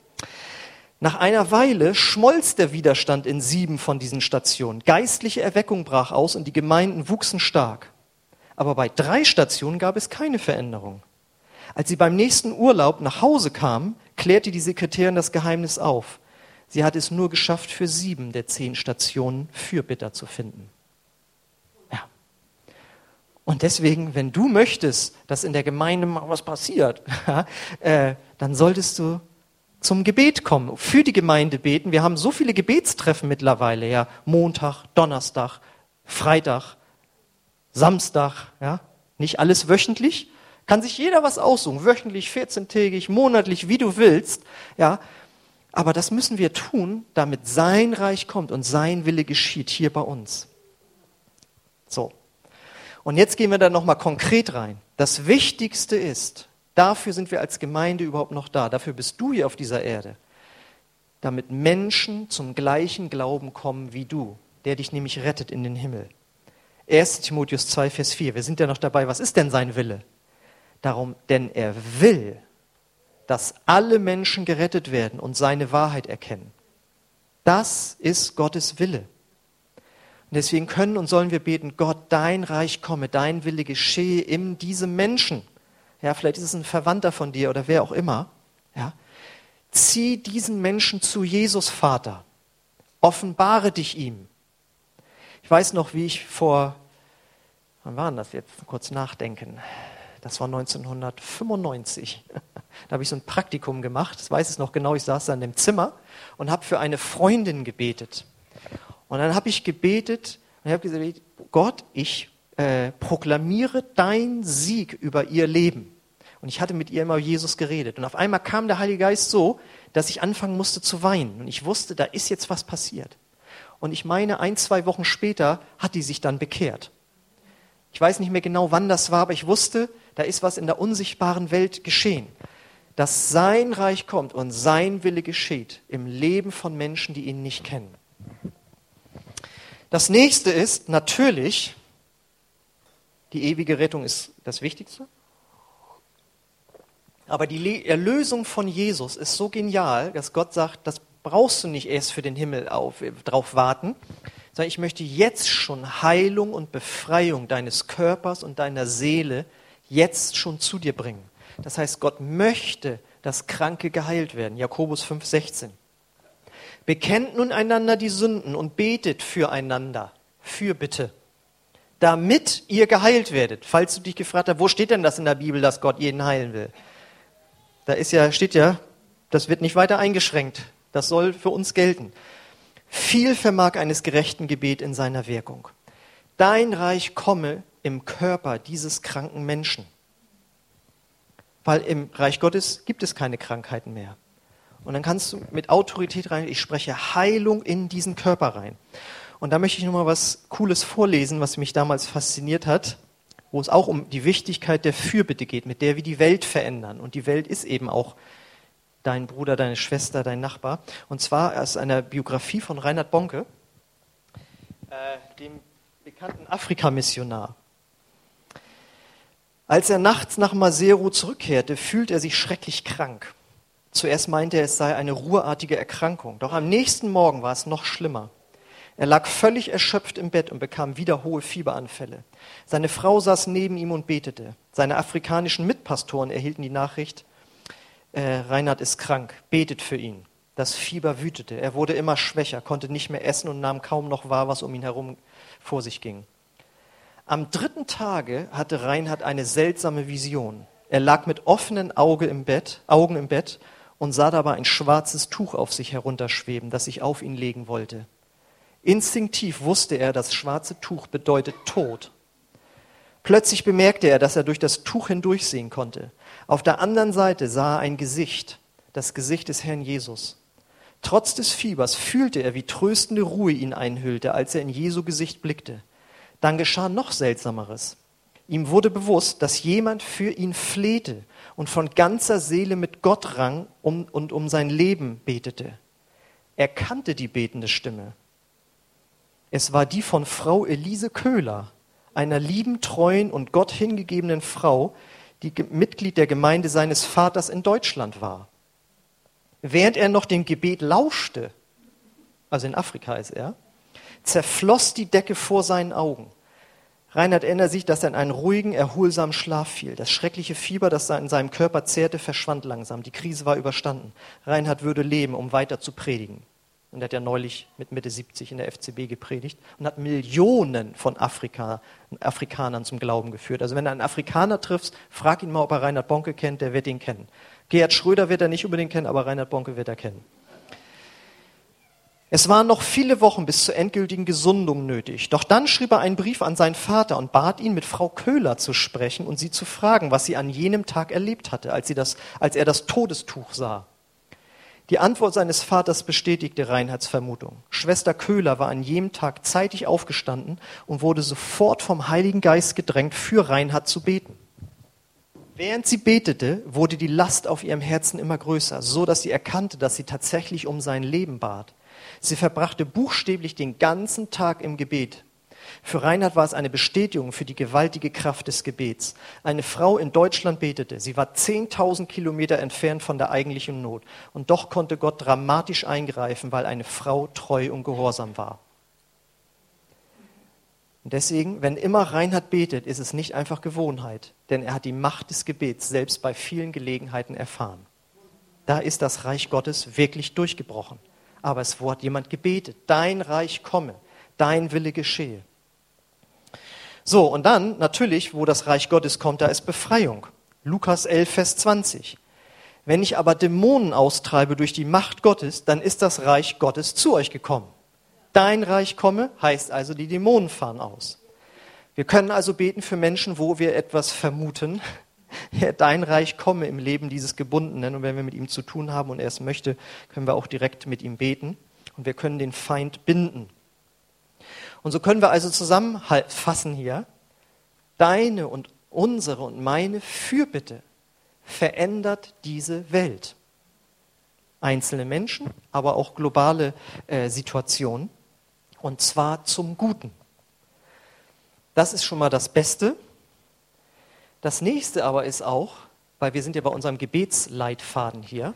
Nach einer Weile schmolz der Widerstand in sieben von diesen Stationen. Geistliche Erweckung brach aus und die Gemeinden wuchsen stark. Aber bei drei Stationen gab es keine Veränderung. Als sie beim nächsten Urlaub nach Hause kamen, klärte die Sekretärin das Geheimnis auf. Sie hat es nur geschafft, für sieben der zehn Stationen Fürbitter zu finden. Ja. Und deswegen, wenn du möchtest, dass in der Gemeinde mal was passiert, [LAUGHS] äh, dann solltest du zum Gebet kommen, für die Gemeinde beten. Wir haben so viele Gebetstreffen mittlerweile, ja, Montag, Donnerstag, Freitag, Samstag, ja, nicht alles wöchentlich. Kann sich jeder was aussuchen, wöchentlich, 14-tägig, monatlich, wie du willst, ja. Aber das müssen wir tun, damit sein Reich kommt und sein Wille geschieht hier bei uns. So. Und jetzt gehen wir da nochmal konkret rein. Das Wichtigste ist, Dafür sind wir als Gemeinde überhaupt noch da. Dafür bist du hier auf dieser Erde. Damit Menschen zum gleichen Glauben kommen wie du, der dich nämlich rettet in den Himmel. 1 Timotheus 2, Vers 4. Wir sind ja noch dabei. Was ist denn sein Wille? Darum, denn er will, dass alle Menschen gerettet werden und seine Wahrheit erkennen. Das ist Gottes Wille. Und deswegen können und sollen wir beten, Gott, dein Reich komme, dein Wille geschehe in diesem Menschen ja, vielleicht ist es ein Verwandter von dir oder wer auch immer, ja, zieh diesen Menschen zu Jesus, Vater. Offenbare dich ihm. Ich weiß noch, wie ich vor, wann war das jetzt? Kurz nachdenken. Das war 1995. [LAUGHS] Da habe ich so ein Praktikum gemacht. Das weiß ich noch genau. Ich saß da in dem Zimmer und habe für eine Freundin gebetet. Und dann habe ich gebetet und ich habe gesagt, Gott, ich äh, proklamiere dein Sieg über ihr Leben. Und ich hatte mit ihr immer Jesus geredet. Und auf einmal kam der Heilige Geist so, dass ich anfangen musste zu weinen. Und ich wusste, da ist jetzt was passiert. Und ich meine, ein, zwei Wochen später hat die sich dann bekehrt. Ich weiß nicht mehr genau, wann das war, aber ich wusste, da ist was in der unsichtbaren Welt geschehen. Dass sein Reich kommt und sein Wille geschieht im Leben von Menschen, die ihn nicht kennen. Das nächste ist natürlich, die ewige Rettung ist das Wichtigste. Aber die Erlösung von Jesus ist so genial, dass Gott sagt, das brauchst du nicht erst für den Himmel auf, drauf warten, sondern ich möchte jetzt schon Heilung und Befreiung deines Körpers und deiner Seele jetzt schon zu dir bringen. Das heißt, Gott möchte, dass Kranke geheilt werden. Jakobus 5,16. Bekennt nun einander die Sünden und betet füreinander. Für bitte damit ihr geheilt werdet. Falls du dich gefragt hast, wo steht denn das in der Bibel, dass Gott jeden heilen will? Da ist ja, steht ja, das wird nicht weiter eingeschränkt. Das soll für uns gelten. Viel vermag eines gerechten Gebet in seiner Wirkung. Dein Reich komme im Körper dieses kranken Menschen. Weil im Reich Gottes gibt es keine Krankheiten mehr. Und dann kannst du mit Autorität rein, ich spreche Heilung in diesen Körper rein. Und da möchte ich nochmal was Cooles vorlesen, was mich damals fasziniert hat wo es auch um die Wichtigkeit der Fürbitte geht, mit der wir die Welt verändern. Und die Welt ist eben auch dein Bruder, deine Schwester, dein Nachbar. Und zwar aus einer Biografie von Reinhard Bonke, äh, dem bekannten Afrikamissionar. Als er nachts nach Maseru zurückkehrte, fühlte er sich schrecklich krank. Zuerst meinte er, es sei eine ruheartige Erkrankung. Doch am nächsten Morgen war es noch schlimmer. Er lag völlig erschöpft im Bett und bekam wieder hohe Fieberanfälle. Seine Frau saß neben ihm und betete. Seine afrikanischen Mitpastoren erhielten die Nachricht, äh, Reinhard ist krank, betet für ihn. Das Fieber wütete. Er wurde immer schwächer, konnte nicht mehr essen und nahm kaum noch wahr, was um ihn herum vor sich ging. Am dritten Tage hatte Reinhard eine seltsame Vision. Er lag mit offenen Auge im Bett, Augen im Bett und sah dabei ein schwarzes Tuch auf sich herunterschweben, das sich auf ihn legen wollte. Instinktiv wusste er, das schwarze Tuch bedeutet Tod. Plötzlich bemerkte er, dass er durch das Tuch hindurchsehen konnte. Auf der anderen Seite sah er ein Gesicht, das Gesicht des Herrn Jesus. Trotz des Fiebers fühlte er, wie tröstende Ruhe ihn einhüllte, als er in Jesu Gesicht blickte. Dann geschah noch Seltsameres. Ihm wurde bewusst, dass jemand für ihn flehte und von ganzer Seele mit Gott rang und um sein Leben betete. Er kannte die betende Stimme. Es war die von Frau Elise Köhler, einer lieben, treuen und Gott hingegebenen Frau, die Mitglied der Gemeinde seines Vaters in Deutschland war. Während er noch dem Gebet lauschte, also in Afrika ist er, zerfloss die Decke vor seinen Augen. Reinhard erinnert sich, dass er in einen ruhigen, erholsamen Schlaf fiel. Das schreckliche Fieber, das in seinem Körper zehrte, verschwand langsam. Die Krise war überstanden. Reinhard würde leben, um weiter zu predigen. Und er hat ja neulich mit Mitte 70 in der FCB gepredigt und hat Millionen von Afrika, Afrikanern zum Glauben geführt. Also wenn du einen Afrikaner triffst, frag ihn mal, ob er Reinhard Bonke kennt, der wird ihn kennen. Gerhard Schröder wird er nicht unbedingt kennen, aber Reinhard Bonke wird er kennen. Es waren noch viele Wochen bis zur endgültigen Gesundung nötig. Doch dann schrieb er einen Brief an seinen Vater und bat ihn, mit Frau Köhler zu sprechen und sie zu fragen, was sie an jenem Tag erlebt hatte, als, das, als er das Todestuch sah. Die Antwort seines Vaters bestätigte Reinhards Vermutung. Schwester Köhler war an jenem Tag zeitig aufgestanden und wurde sofort vom Heiligen Geist gedrängt, für Reinhard zu beten. Während sie betete, wurde die Last auf ihrem Herzen immer größer, so dass sie erkannte, dass sie tatsächlich um sein Leben bat. Sie verbrachte buchstäblich den ganzen Tag im Gebet. Für Reinhard war es eine Bestätigung für die gewaltige Kraft des Gebets. Eine Frau in Deutschland betete. Sie war 10.000 Kilometer entfernt von der eigentlichen Not. Und doch konnte Gott dramatisch eingreifen, weil eine Frau treu und gehorsam war. Und deswegen, wenn immer Reinhard betet, ist es nicht einfach Gewohnheit, denn er hat die Macht des Gebets selbst bei vielen Gelegenheiten erfahren. Da ist das Reich Gottes wirklich durchgebrochen. Aber es wurde jemand gebetet, dein Reich komme, dein Wille geschehe. So, und dann natürlich, wo das Reich Gottes kommt, da ist Befreiung. Lukas 11, Vers 20. Wenn ich aber Dämonen austreibe durch die Macht Gottes, dann ist das Reich Gottes zu euch gekommen. Dein Reich komme heißt also, die Dämonen fahren aus. Wir können also beten für Menschen, wo wir etwas vermuten. [LAUGHS] Dein Reich komme im Leben dieses Gebundenen. Und wenn wir mit ihm zu tun haben und er es möchte, können wir auch direkt mit ihm beten. Und wir können den Feind binden. Und so können wir also zusammenfassen hier, deine und unsere und meine Fürbitte verändert diese Welt. Einzelne Menschen, aber auch globale äh, Situationen. Und zwar zum Guten. Das ist schon mal das Beste. Das nächste aber ist auch, weil wir sind ja bei unserem Gebetsleitfaden hier,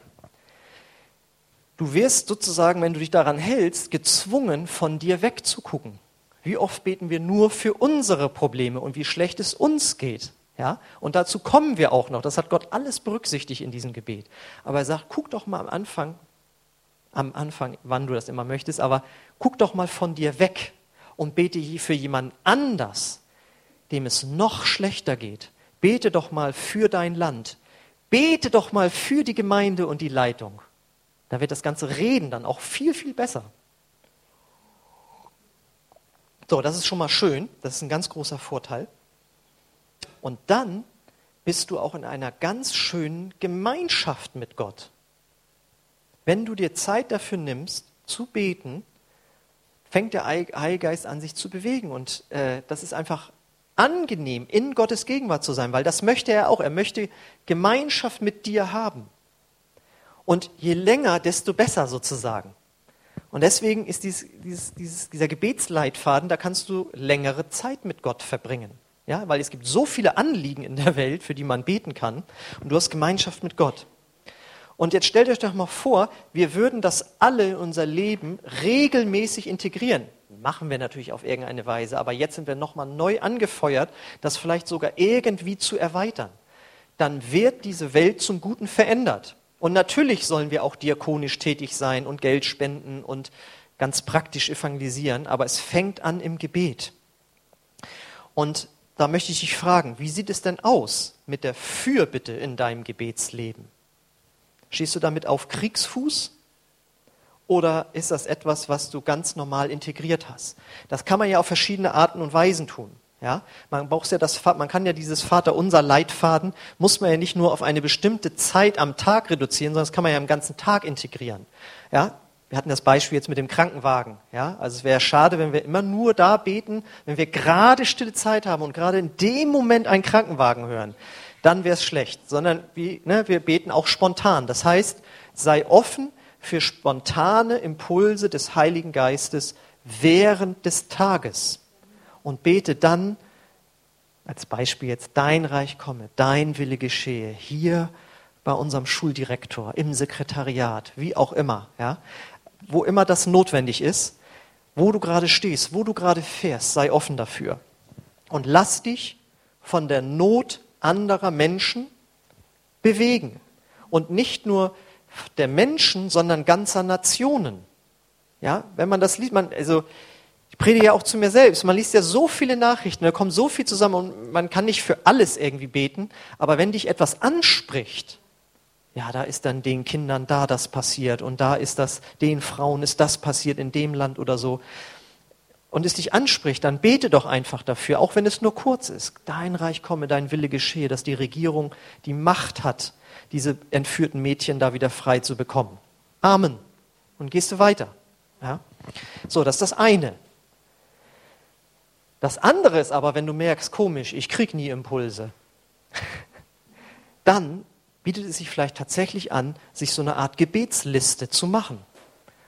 du wirst sozusagen, wenn du dich daran hältst, gezwungen, von dir wegzugucken. Wie oft beten wir nur für unsere Probleme und wie schlecht es uns geht? Ja? Und dazu kommen wir auch noch. Das hat Gott alles berücksichtigt in diesem Gebet. Aber er sagt, guck doch mal am Anfang, am Anfang, wann du das immer möchtest, aber guck doch mal von dir weg und bete für jemanden anders, dem es noch schlechter geht. Bete doch mal für dein Land. Bete doch mal für die Gemeinde und die Leitung. Da wird das ganze Reden dann auch viel, viel besser. So, das ist schon mal schön. Das ist ein ganz großer Vorteil. Und dann bist du auch in einer ganz schönen Gemeinschaft mit Gott. Wenn du dir Zeit dafür nimmst, zu beten, fängt der Heilige an, sich zu bewegen. Und äh, das ist einfach angenehm, in Gottes Gegenwart zu sein, weil das möchte er auch. Er möchte Gemeinschaft mit dir haben. Und je länger, desto besser sozusagen. Und deswegen ist dieses, dieses, dieses, dieser Gebetsleitfaden, da kannst du längere Zeit mit Gott verbringen. Ja, weil es gibt so viele Anliegen in der Welt, für die man beten kann. Und du hast Gemeinschaft mit Gott. Und jetzt stellt euch doch mal vor, wir würden das alle in unser Leben regelmäßig integrieren. machen wir natürlich auf irgendeine Weise, aber jetzt sind wir nochmal neu angefeuert, das vielleicht sogar irgendwie zu erweitern. Dann wird diese Welt zum Guten verändert. Und natürlich sollen wir auch diakonisch tätig sein und Geld spenden und ganz praktisch evangelisieren, aber es fängt an im Gebet. Und da möchte ich dich fragen, wie sieht es denn aus mit der Fürbitte in deinem Gebetsleben? Stehst du damit auf Kriegsfuß? Oder ist das etwas, was du ganz normal integriert hast? Das kann man ja auf verschiedene Arten und Weisen tun. Ja, man braucht ja das, man kann ja dieses Vaterunser Leitfaden, muss man ja nicht nur auf eine bestimmte Zeit am Tag reduzieren, sondern das kann man ja im ganzen Tag integrieren. Ja, wir hatten das Beispiel jetzt mit dem Krankenwagen. Ja, also es wäre schade, wenn wir immer nur da beten, wenn wir gerade stille Zeit haben und gerade in dem Moment einen Krankenwagen hören, dann wäre es schlecht. Sondern wie, ne, wir beten auch spontan. Das heißt, sei offen für spontane Impulse des Heiligen Geistes während des Tages und bete dann als Beispiel jetzt dein Reich komme, dein Wille geschehe hier bei unserem Schuldirektor, im Sekretariat, wie auch immer, ja, wo immer das notwendig ist, wo du gerade stehst, wo du gerade fährst, sei offen dafür und lass dich von der Not anderer Menschen bewegen und nicht nur der Menschen, sondern ganzer Nationen. Ja, wenn man das liest, man also ich predige ja auch zu mir selbst. Man liest ja so viele Nachrichten, da kommt so viel zusammen und man kann nicht für alles irgendwie beten. Aber wenn dich etwas anspricht, ja, da ist dann den Kindern da das passiert und da ist das, den Frauen ist das passiert in dem Land oder so. Und es dich anspricht, dann bete doch einfach dafür, auch wenn es nur kurz ist. Dein Reich komme, dein Wille geschehe, dass die Regierung die Macht hat, diese entführten Mädchen da wieder frei zu bekommen. Amen. Und gehst du weiter. Ja? So, das ist das eine. Das andere ist aber, wenn du merkst, komisch, ich krieg nie Impulse, [LAUGHS] dann bietet es sich vielleicht tatsächlich an, sich so eine Art Gebetsliste zu machen,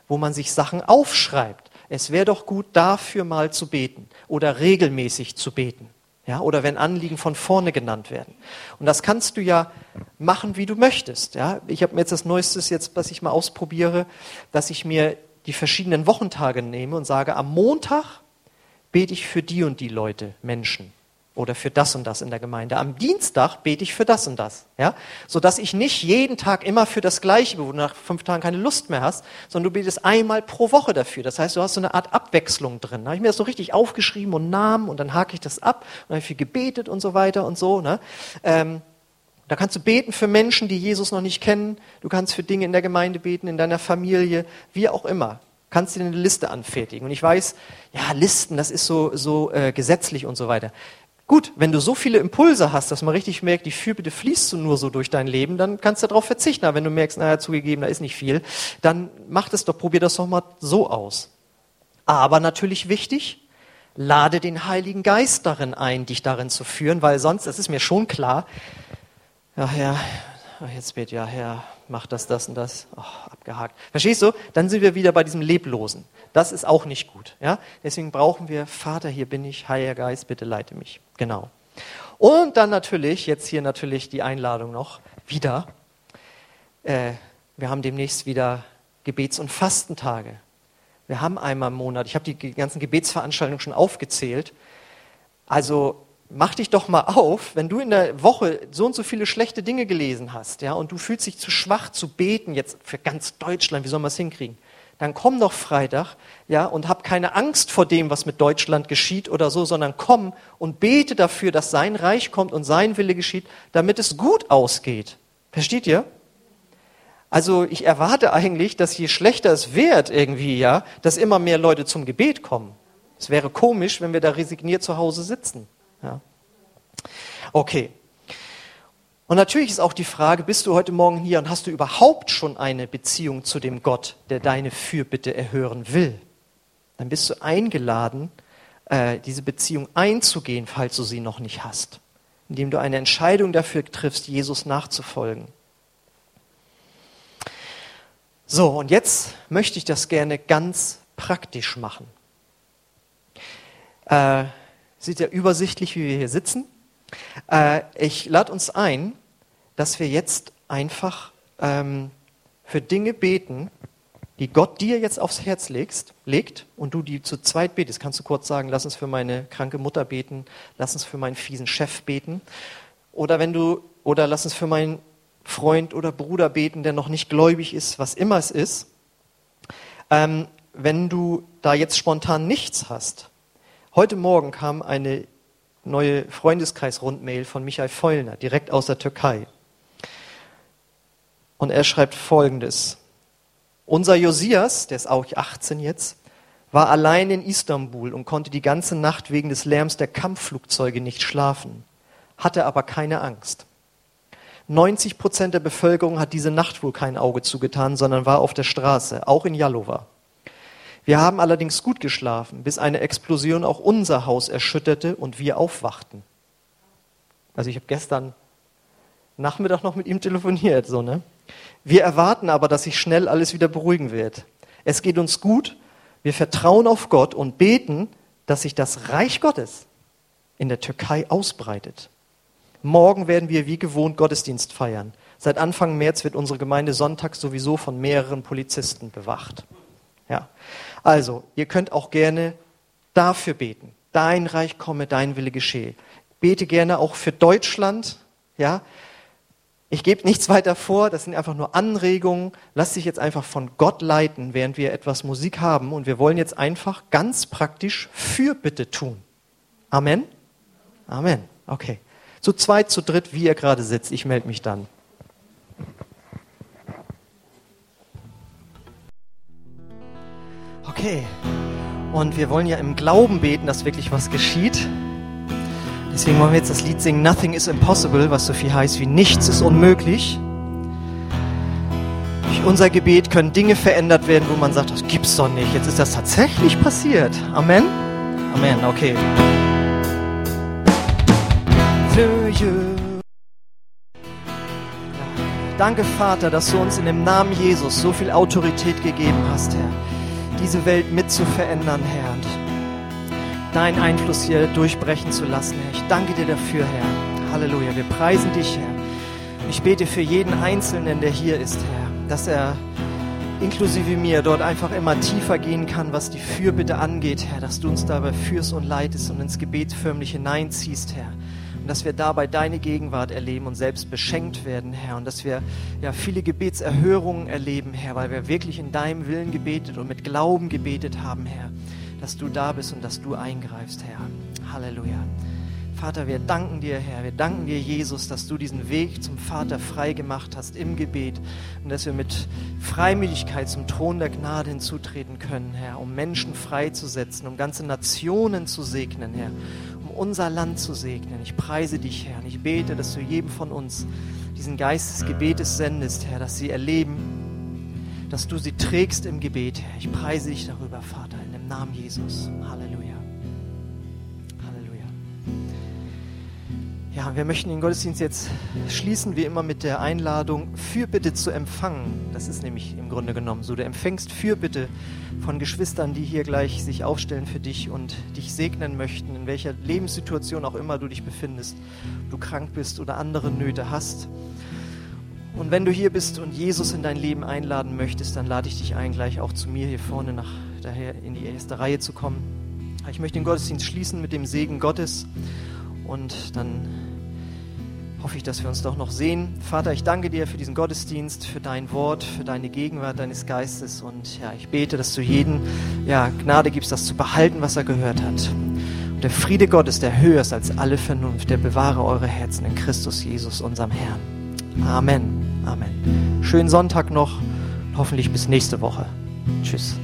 wo man sich Sachen aufschreibt. Es wäre doch gut, dafür mal zu beten oder regelmäßig zu beten. Ja, oder wenn Anliegen von vorne genannt werden. Und das kannst du ja machen, wie du möchtest. Ja, ich habe mir jetzt das Neueste jetzt, was ich mal ausprobiere, dass ich mir die verschiedenen Wochentage nehme und sage, am Montag bete ich für die und die Leute, Menschen oder für das und das in der Gemeinde. Am Dienstag bete ich für das und das, ja, so dass ich nicht jeden Tag immer für das Gleiche, wo du nach fünf Tagen keine Lust mehr hast, sondern du betest einmal pro Woche dafür. Das heißt, du hast so eine Art Abwechslung drin. Da habe ich mir das so richtig aufgeschrieben und Namen und dann hake ich das ab und habe viel gebetet und so weiter und so. Ne? Ähm, da kannst du beten für Menschen, die Jesus noch nicht kennen. Du kannst für Dinge in der Gemeinde beten, in deiner Familie, wie auch immer kannst du dir eine Liste anfertigen. Und ich weiß, ja, Listen, das ist so, so äh, gesetzlich und so weiter. Gut, wenn du so viele Impulse hast, dass man richtig merkt, die Fürbitte fließt so nur so durch dein Leben, dann kannst du darauf verzichten. Aber wenn du merkst, naja, zugegeben, da ist nicht viel, dann mach das doch, probier das doch mal so aus. Aber natürlich wichtig, lade den Heiligen Geist darin ein, dich darin zu führen, weil sonst, das ist mir schon klar, ja, Herr, jetzt wird ja, Herr, mach das, das und das, oh, abgehakt. Verstehst du? Dann sind wir wieder bei diesem Leblosen. Das ist auch nicht gut. Ja? Deswegen brauchen wir, Vater, hier bin ich, Heiliger Geist, bitte leite mich. Genau. Und dann natürlich, jetzt hier natürlich die Einladung noch, wieder. Äh, wir haben demnächst wieder Gebets- und Fastentage. Wir haben einmal im Monat, ich habe die ganzen Gebetsveranstaltungen schon aufgezählt. Also mach dich doch mal auf, wenn du in der Woche so und so viele schlechte Dinge gelesen hast, ja, und du fühlst dich zu schwach zu beten, jetzt für ganz Deutschland, wie soll man es hinkriegen? Dann komm doch Freitag, ja, und hab keine Angst vor dem, was mit Deutschland geschieht oder so, sondern komm und bete dafür, dass sein Reich kommt und sein Wille geschieht, damit es gut ausgeht. Versteht ihr? Also ich erwarte eigentlich, dass je schlechter es wird irgendwie, ja, dass immer mehr Leute zum Gebet kommen. Es wäre komisch, wenn wir da resigniert zu Hause sitzen. Ja. Okay. Und natürlich ist auch die Frage, bist du heute Morgen hier und hast du überhaupt schon eine Beziehung zu dem Gott, der deine Fürbitte erhören will? Dann bist du eingeladen, äh, diese Beziehung einzugehen, falls du sie noch nicht hast, indem du eine Entscheidung dafür triffst, Jesus nachzufolgen. So, und jetzt möchte ich das gerne ganz praktisch machen. Äh, Sieht ja übersichtlich, wie wir hier sitzen. Äh, ich lade uns ein, dass wir jetzt einfach ähm, für Dinge beten, die Gott dir jetzt aufs Herz legst, legt und du die zu zweit betest, kannst du kurz sagen, lass uns für meine kranke Mutter beten, lass uns für meinen fiesen Chef beten. Oder wenn du, oder lass uns für meinen Freund oder Bruder beten, der noch nicht gläubig ist, was immer es ist. Ähm, wenn du da jetzt spontan nichts hast, heute Morgen kam eine neue Freundeskreis-Rundmail von Michael Feulner, direkt aus der Türkei. Und er schreibt folgendes. Unser Josias, der ist auch 18 jetzt, war allein in Istanbul und konnte die ganze Nacht wegen des Lärms der Kampfflugzeuge nicht schlafen, hatte aber keine Angst. 90 Prozent der Bevölkerung hat diese Nacht wohl kein Auge zugetan, sondern war auf der Straße, auch in Jalova. Wir haben allerdings gut geschlafen, bis eine Explosion auch unser Haus erschütterte und wir aufwachten. Also ich habe gestern Nachmittag noch mit ihm telefoniert, so ne. Wir erwarten aber, dass sich schnell alles wieder beruhigen wird. Es geht uns gut, wir vertrauen auf Gott und beten, dass sich das Reich Gottes in der Türkei ausbreitet. Morgen werden wir wie gewohnt Gottesdienst feiern. Seit Anfang März wird unsere Gemeinde sonntags sowieso von mehreren Polizisten bewacht. Ja. Also, ihr könnt auch gerne dafür beten. Dein Reich komme, dein Wille geschehe. Bete gerne auch für Deutschland, ja. Ich gebe nichts weiter vor, das sind einfach nur Anregungen. Lass dich jetzt einfach von Gott leiten, während wir etwas Musik haben. Und wir wollen jetzt einfach ganz praktisch Fürbitte tun. Amen? Amen. Okay. Zu zweit, zu dritt, wie ihr gerade sitzt. Ich melde mich dann. Okay. Und wir wollen ja im Glauben beten, dass wirklich was geschieht. Deswegen wollen wir jetzt das Lied singen Nothing is impossible, was so viel heißt wie nichts ist unmöglich. Durch unser Gebet können Dinge verändert werden, wo man sagt, das gibt's doch nicht. Jetzt ist das tatsächlich passiert. Amen. Amen. Okay. Danke, Vater, dass du uns in dem Namen Jesus so viel Autorität gegeben hast, Herr diese Welt mit zu verändern, Herr. Und deinen Einfluss hier durchbrechen zu lassen, Herr. Ich danke dir dafür, Herr. Halleluja. Wir preisen dich, Herr. Ich bete für jeden Einzelnen, der hier ist, Herr, dass er inklusive mir dort einfach immer tiefer gehen kann, was die Fürbitte angeht, Herr, dass du uns dabei führst und leitest und ins Gebet förmlich hineinziehst, Herr und dass wir dabei deine Gegenwart erleben und selbst beschenkt werden, Herr. Und dass wir ja viele Gebetserhörungen erleben, Herr, weil wir wirklich in deinem Willen gebetet und mit Glauben gebetet haben, Herr, dass du da bist und dass du eingreifst, Herr. Halleluja. Vater, wir danken dir, Herr, wir danken dir, Jesus, dass du diesen Weg zum Vater frei gemacht hast im Gebet und dass wir mit Freimütigkeit zum Thron der Gnade hinzutreten können, Herr, um Menschen freizusetzen, um ganze Nationen zu segnen, Herr, unser Land zu segnen. Ich preise dich, Herr, und ich bete, dass du jedem von uns diesen Geist des Gebetes sendest, Herr, dass sie erleben, dass du sie trägst im Gebet, Herr. Ich preise dich darüber, Vater, in dem Namen Jesus. Halleluja. Ja, wir möchten den Gottesdienst jetzt schließen, wie immer, mit der Einladung, Fürbitte zu empfangen. Das ist nämlich im Grunde genommen so. Du empfängst Fürbitte von Geschwistern, die hier gleich sich aufstellen für dich und dich segnen möchten, in welcher Lebenssituation auch immer du dich befindest, du krank bist oder andere Nöte hast. Und wenn du hier bist und Jesus in dein Leben einladen möchtest, dann lade ich dich ein, gleich auch zu mir hier vorne nach daher in die erste Reihe zu kommen. Ich möchte den Gottesdienst schließen mit dem Segen Gottes und dann hoffe ich, dass wir uns doch noch sehen. Vater, ich danke dir für diesen Gottesdienst, für dein Wort, für deine Gegenwart deines Geistes und ja, ich bete, dass du jeden ja, Gnade gibst, das zu behalten, was er gehört hat. Und der Friede Gottes, der höher ist als alle Vernunft, der bewahre eure Herzen in Christus Jesus, unserem Herrn. Amen. Amen. Schönen Sonntag noch. Hoffentlich bis nächste Woche. Tschüss.